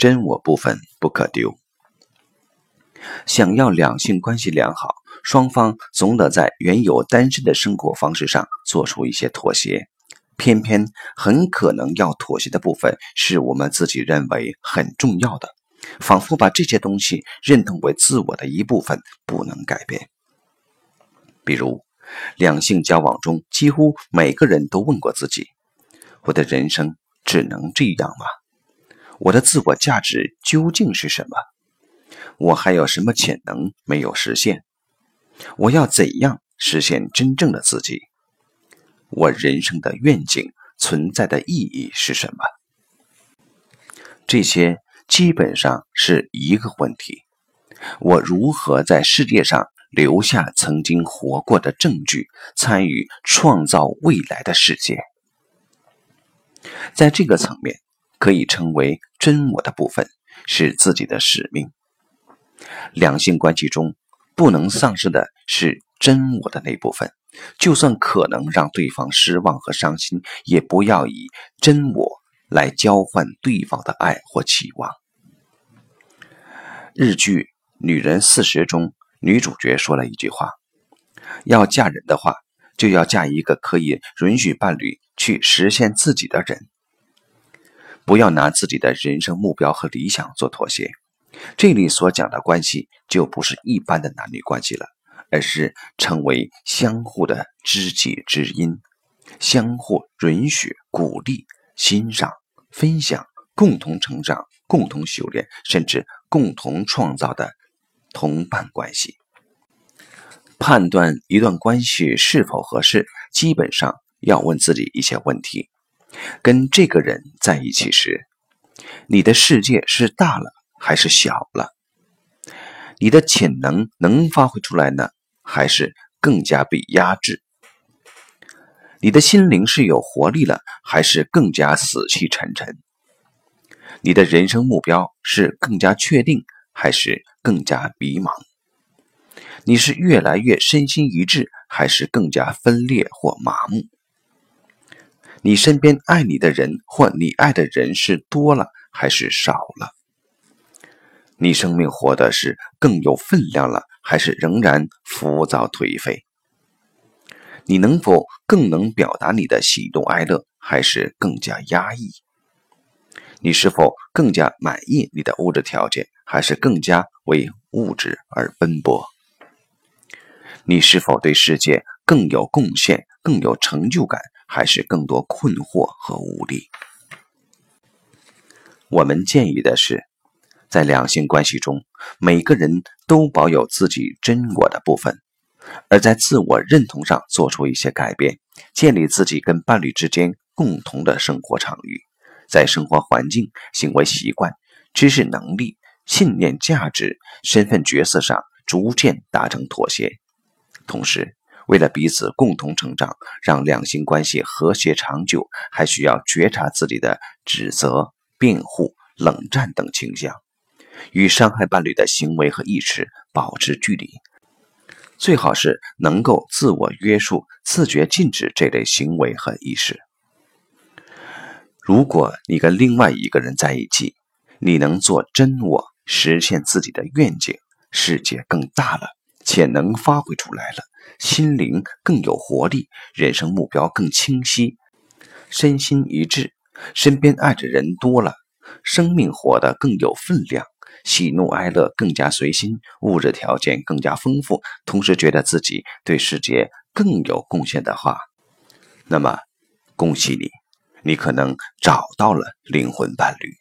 真我部分不可丢。想要两性关系良好，双方总得在原有单身的生活方式上做出一些妥协。偏偏很可能要妥协的部分，是我们自己认为很重要的，仿佛把这些东西认同为自我的一部分，不能改变。比如，两性交往中，几乎每个人都问过自己：“我的人生只能这样吗？我的自我价值究竟是什么？我还有什么潜能没有实现？我要怎样实现真正的自己？”我人生的愿景存在的意义是什么？这些基本上是一个问题：我如何在世界上留下曾经活过的证据，参与创造未来的世界？在这个层面，可以称为真我的部分是自己的使命。两性关系中不能丧失的是真我的那部分。就算可能让对方失望和伤心，也不要以真我来交换对方的爱或期望。日剧《女人四十》中，女主角说了一句话：“要嫁人的话，就要嫁一个可以允许伴侣去实现自己的人，不要拿自己的人生目标和理想做妥协。”这里所讲的关系，就不是一般的男女关系了。而是成为相互的知己知音，相互允许、鼓励、欣赏、分享，共同成长、共同修炼，甚至共同创造的同伴关系。判断一段关系是否合适，基本上要问自己一些问题：跟这个人在一起时，你的世界是大了还是小了？你的潜能能发挥出来呢？还是更加被压制？你的心灵是有活力了，还是更加死气沉沉？你的人生目标是更加确定，还是更加迷茫？你是越来越身心一致，还是更加分裂或麻木？你身边爱你的人或你爱的人是多了还是少了？你生命活的是更有分量了，还是仍然浮躁颓废？你能否更能表达你的喜怒哀乐，还是更加压抑？你是否更加满意你的物质条件，还是更加为物质而奔波？你是否对世界更有贡献、更有成就感，还是更多困惑和无力？我们建议的是。在两性关系中，每个人都保有自己真我的部分，而在自我认同上做出一些改变，建立自己跟伴侣之间共同的生活场域，在生活环境、行为习惯、知识能力、信念、价值、身份角色上逐渐达成妥协。同时，为了彼此共同成长，让两性关系和谐长久，还需要觉察自己的指责、辩护、冷战等倾向。与伤害伴侣的行为和意识保持距离，最好是能够自我约束、自觉禁止这类行为和意识。如果你跟另外一个人在一起，你能做真我，实现自己的愿景，世界更大了，潜能发挥出来了，心灵更有活力，人生目标更清晰，身心一致，身边爱的人多了，生命活得更有分量。喜怒哀乐更加随心，物质条件更加丰富，同时觉得自己对世界更有贡献的话，那么，恭喜你，你可能找到了灵魂伴侣。